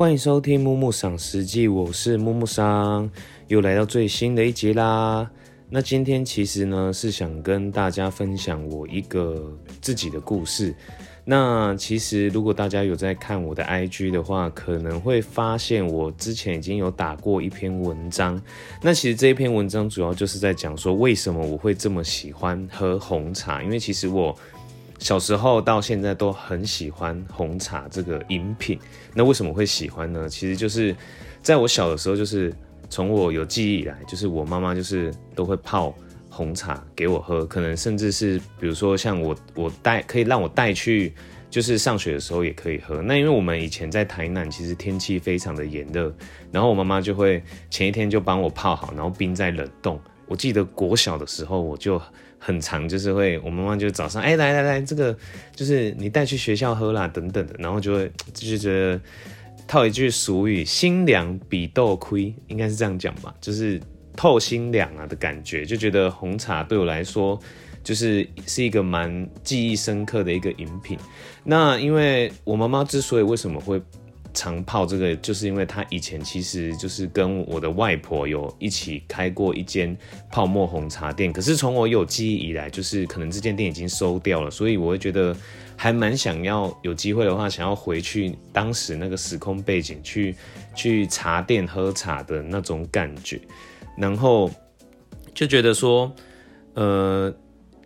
欢迎收听木木赏实际，我是木木桑，又来到最新的一集啦。那今天其实呢是想跟大家分享我一个自己的故事。那其实如果大家有在看我的 IG 的话，可能会发现我之前已经有打过一篇文章。那其实这一篇文章主要就是在讲说为什么我会这么喜欢喝红茶，因为其实我。小时候到现在都很喜欢红茶这个饮品，那为什么会喜欢呢？其实就是在我小的时候，就是从我有记忆以来，就是我妈妈就是都会泡红茶给我喝，可能甚至是比如说像我我带可以让我带去，就是上学的时候也可以喝。那因为我们以前在台南，其实天气非常的炎热，然后我妈妈就会前一天就帮我泡好，然后冰在冷冻。我记得国小的时候我就。很长，就是会，我妈妈就早上，哎，来来来，这个就是你带去学校喝啦，等等的，然后就会就觉得套一句俗语，心凉比豆亏，应该是这样讲吧，就是透心凉啊的感觉，就觉得红茶对我来说，就是是一个蛮记忆深刻的一个饮品。那因为我妈妈之所以为什么会。常泡这个，就是因为他以前其实就是跟我的外婆有一起开过一间泡沫红茶店，可是从我有记忆以来，就是可能这间店已经收掉了，所以我会觉得还蛮想要有机会的话，想要回去当时那个时空背景去去茶店喝茶的那种感觉，然后就觉得说，呃，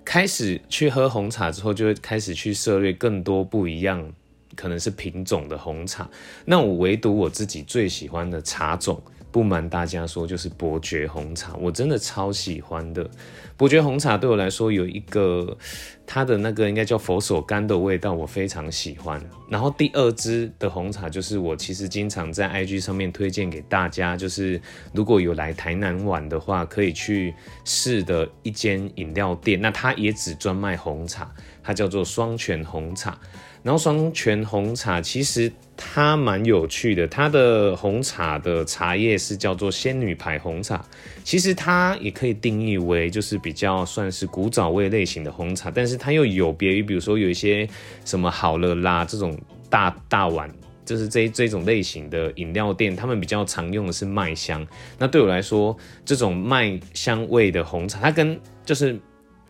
开始去喝红茶之后，就会开始去涉猎更多不一样。可能是品种的红茶，那我唯独我自己最喜欢的茶种，不瞒大家说，就是伯爵红茶，我真的超喜欢的。伯爵红茶对我来说有一个它的那个应该叫佛手柑的味道，我非常喜欢。然后第二支的红茶就是我其实经常在 IG 上面推荐给大家，就是如果有来台南玩的话，可以去试的一间饮料店，那它也只专卖红茶，它叫做双泉红茶。然后双泉红茶其实它蛮有趣的，它的红茶的茶叶是叫做仙女牌红茶，其实它也可以定义为就是比较算是古早味类型的红茶，但是它又有别于比如说有一些什么好了啦这种大大碗，就是这这种类型的饮料店，他们比较常用的是麦香。那对我来说，这种麦香味的红茶，它跟就是。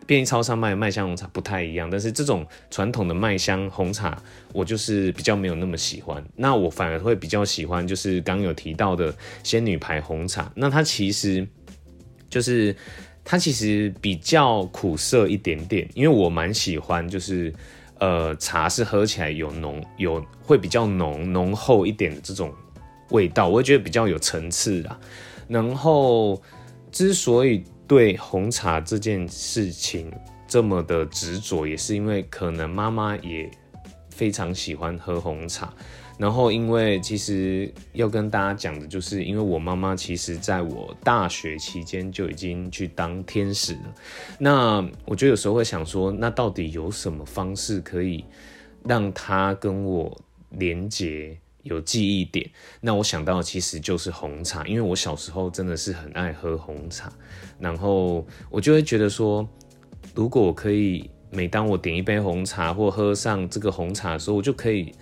便利超商卖的麦香红茶不太一样，但是这种传统的麦香红茶，我就是比较没有那么喜欢。那我反而会比较喜欢，就是刚有提到的仙女牌红茶。那它其实就是它其实比较苦涩一点点，因为我蛮喜欢，就是呃茶是喝起来有浓有会比较浓浓厚一点的这种味道，我会觉得比较有层次啊。然后之所以对红茶这件事情这么的执着，也是因为可能妈妈也非常喜欢喝红茶。然后，因为其实要跟大家讲的，就是因为我妈妈其实在我大学期间就已经去当天使了。那我就有时候会想说，那到底有什么方式可以让她跟我连接？有记忆点，那我想到其实就是红茶，因为我小时候真的是很爱喝红茶，然后我就会觉得说，如果我可以，每当我点一杯红茶或喝上这个红茶的时候，我就可以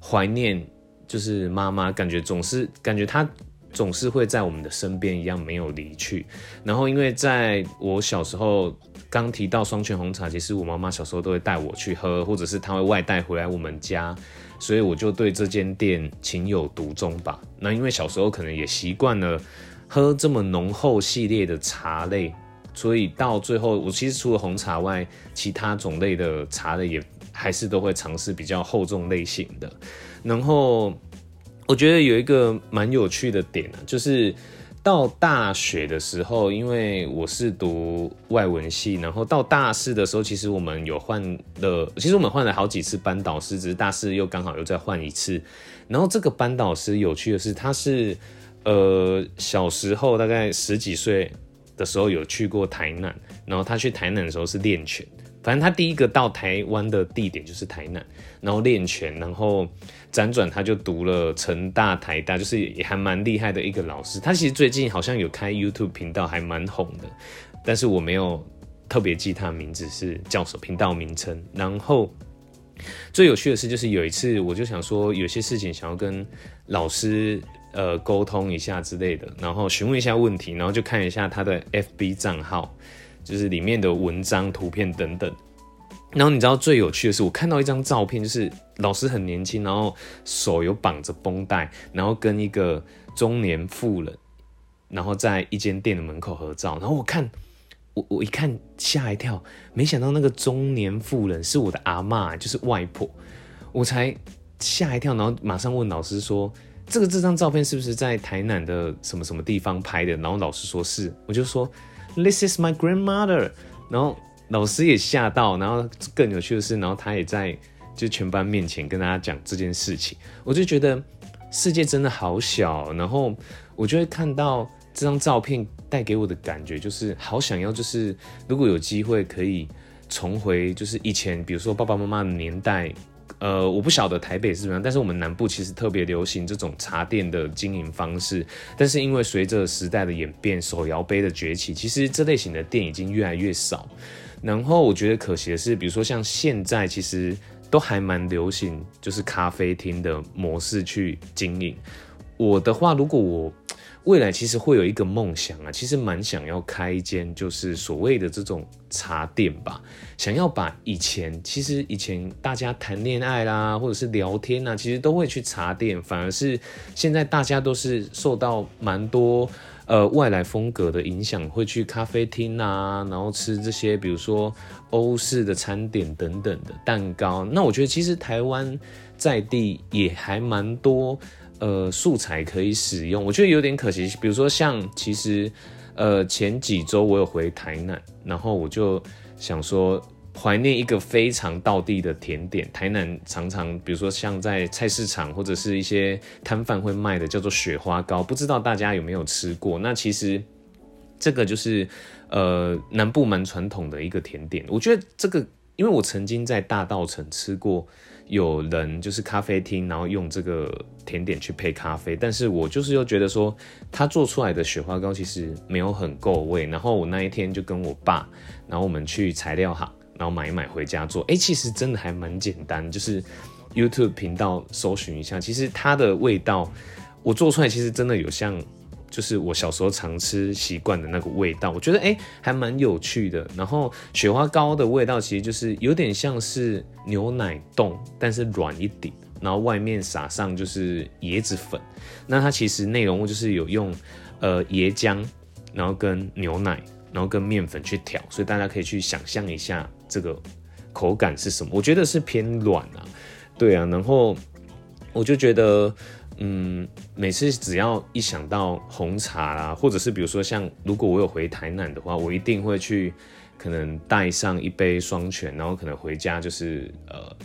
怀念，就是妈妈，感觉总是感觉她总是会在我们的身边一样，没有离去。然后因为在我小时候刚提到双泉红茶，其实我妈妈小时候都会带我去喝，或者是她会外带回来我们家。所以我就对这间店情有独钟吧。那因为小时候可能也习惯了喝这么浓厚系列的茶类，所以到最后我其实除了红茶外，其他种类的茶类也还是都会尝试比较厚重类型的。然后我觉得有一个蛮有趣的点呢，就是。到大学的时候，因为我是读外文系，然后到大四的时候，其实我们有换了，其实我们换了好几次班导师，只是大四又刚好又再换一次。然后这个班导师有趣的是，他是呃小时候大概十几岁的时候有去过台南，然后他去台南的时候是练拳。反正他第一个到台湾的地点就是台南，然后练拳，然后辗转他就读了成大、台大，就是也还蛮厉害的一个老师。他其实最近好像有开 YouTube 频道，还蛮红的，但是我没有特别记他名字是叫什么频道名称。然后最有趣的是，就是有一次我就想说，有些事情想要跟老师呃沟通一下之类的，然后询问一下问题，然后就看一下他的 FB 账号，就是里面的文章、图片等等。然后你知道最有趣的是，我看到一张照片，就是老师很年轻，然后手有绑着绷带，然后跟一个中年妇人，然后在一间店的门口合照。然后我看，我我一看吓一跳，没想到那个中年妇人是我的阿妈，就是外婆，我才吓一跳，然后马上问老师说：“这个这张照片是不是在台南的什么什么地方拍的？”然后老师说是，我就说：“This is my grandmother。”然后。老师也吓到，然后更有趣的是，然后他也在就全班面前跟大家讲这件事情，我就觉得世界真的好小，然后我就会看到这张照片带给我的感觉，就是好想要，就是如果有机会可以重回，就是以前，比如说爸爸妈妈的年代。呃，我不晓得台北是怎么样，但是我们南部其实特别流行这种茶店的经营方式。但是因为随着时代的演变，手摇杯的崛起，其实这类型的店已经越来越少。然后我觉得可惜的是，比如说像现在，其实都还蛮流行，就是咖啡厅的模式去经营。我的话，如果我未来其实会有一个梦想啊，其实蛮想要开一间就是所谓的这种茶店吧，想要把以前其实以前大家谈恋爱啦，或者是聊天啊，其实都会去茶店，反而是现在大家都是受到蛮多呃外来风格的影响，会去咖啡厅啊，然后吃这些比如说欧式的餐点等等的蛋糕。那我觉得其实台湾在地也还蛮多。呃，素材可以使用，我觉得有点可惜。比如说，像其实，呃，前几周我有回台南，然后我就想说怀念一个非常道地的甜点。台南常常，比如说像在菜市场或者是一些摊贩会卖的，叫做雪花糕，不知道大家有没有吃过？那其实这个就是呃南部蛮传统的一个甜点。我觉得这个，因为我曾经在大道城吃过。有人就是咖啡厅，然后用这个甜点去配咖啡，但是我就是又觉得说，他做出来的雪花糕其实没有很够味。然后我那一天就跟我爸，然后我们去材料行，然后买一买回家做。哎，其实真的还蛮简单，就是 YouTube 频道搜寻一下，其实它的味道，我做出来其实真的有像。就是我小时候常吃习惯的那个味道，我觉得哎还蛮有趣的。然后雪花糕的味道其实就是有点像是牛奶冻，但是软一点，然后外面撒上就是椰子粉。那它其实内容物就是有用呃椰浆，然后跟牛奶，然后跟面粉去调，所以大家可以去想象一下这个口感是什么。我觉得是偏软啊，对啊。然后我就觉得。嗯，每次只要一想到红茶啦，或者是比如说像如果我有回台南的话，我一定会去，可能带上一杯双泉，然后可能回家就是呃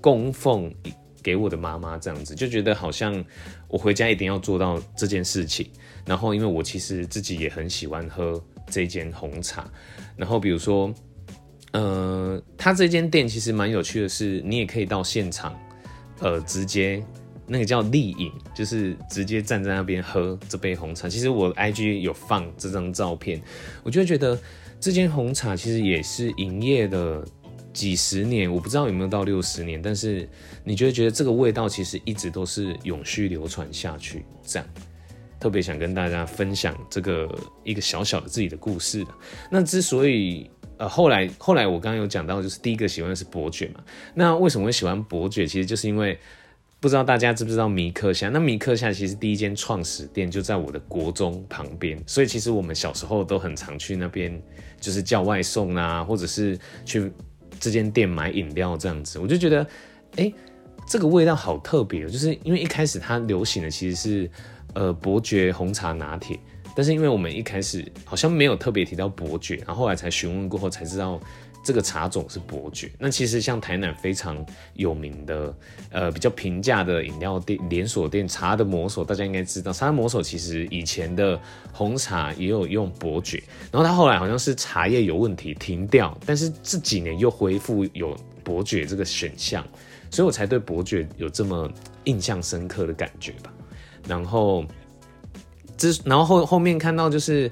供奉给我的妈妈这样子，就觉得好像我回家一定要做到这件事情。然后因为我其实自己也很喜欢喝这间红茶，然后比如说，呃，他这间店其实蛮有趣的是，你也可以到现场，呃，直接。那个叫立饮，就是直接站在那边喝这杯红茶。其实我 IG 有放这张照片，我就觉得这间红茶其实也是营业的几十年，我不知道有没有到六十年，但是你就会觉得这个味道其实一直都是永续流传下去。这样特别想跟大家分享这个一个小小的自己的故事。那之所以呃后来后来我刚刚有讲到，就是第一个喜欢的是伯爵嘛。那为什么会喜欢伯爵？其实就是因为。不知道大家知不知道米克夏？那米克夏其实第一间创始店就在我的国中旁边，所以其实我们小时候都很常去那边，就是叫外送啊，或者是去这间店买饮料这样子。我就觉得，哎，这个味道好特别，就是因为一开始它流行的其实是呃伯爵红茶拿铁，但是因为我们一开始好像没有特别提到伯爵，然后后来才询问过后才知道。这个茶种是伯爵。那其实像台南非常有名的，呃，比较平价的饮料店连锁店茶的魔手，大家应该知道。茶的魔手其实以前的红茶也有用伯爵，然后他后来好像是茶叶有问题停掉，但是这几年又恢复有伯爵这个选项，所以我才对伯爵有这么印象深刻的感觉吧。然后这然后后后面看到就是。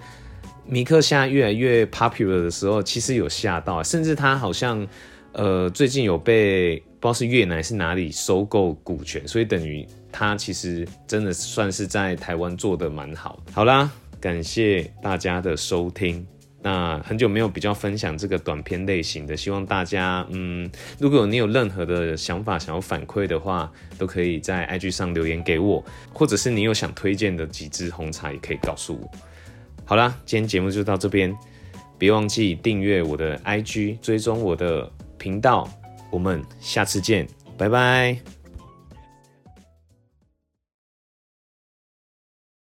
米克夏越来越 popular 的时候，其实有吓到，甚至他好像，呃，最近有被不知道是越南是哪里收购股权，所以等于他其实真的算是在台湾做的蛮好。好啦，感谢大家的收听。那很久没有比较分享这个短片类型的，希望大家嗯，如果你有任何的想法想要反馈的话，都可以在 IG 上留言给我，或者是你有想推荐的几支红茶，也可以告诉我。好啦，今天节目就到这边，别忘记订阅我的 IG，追踪我的频道。我们下次见，拜拜。